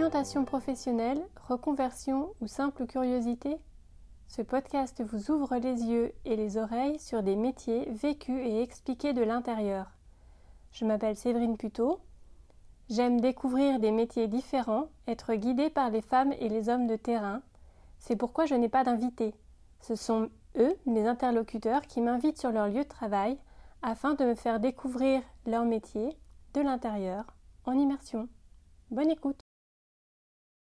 Orientation professionnelle, reconversion ou simple curiosité Ce podcast vous ouvre les yeux et les oreilles sur des métiers vécus et expliqués de l'intérieur. Je m'appelle Séverine Puteau. J'aime découvrir des métiers différents, être guidée par les femmes et les hommes de terrain. C'est pourquoi je n'ai pas d'invités. Ce sont eux, mes interlocuteurs, qui m'invitent sur leur lieu de travail afin de me faire découvrir leur métier de l'intérieur en immersion. Bonne écoute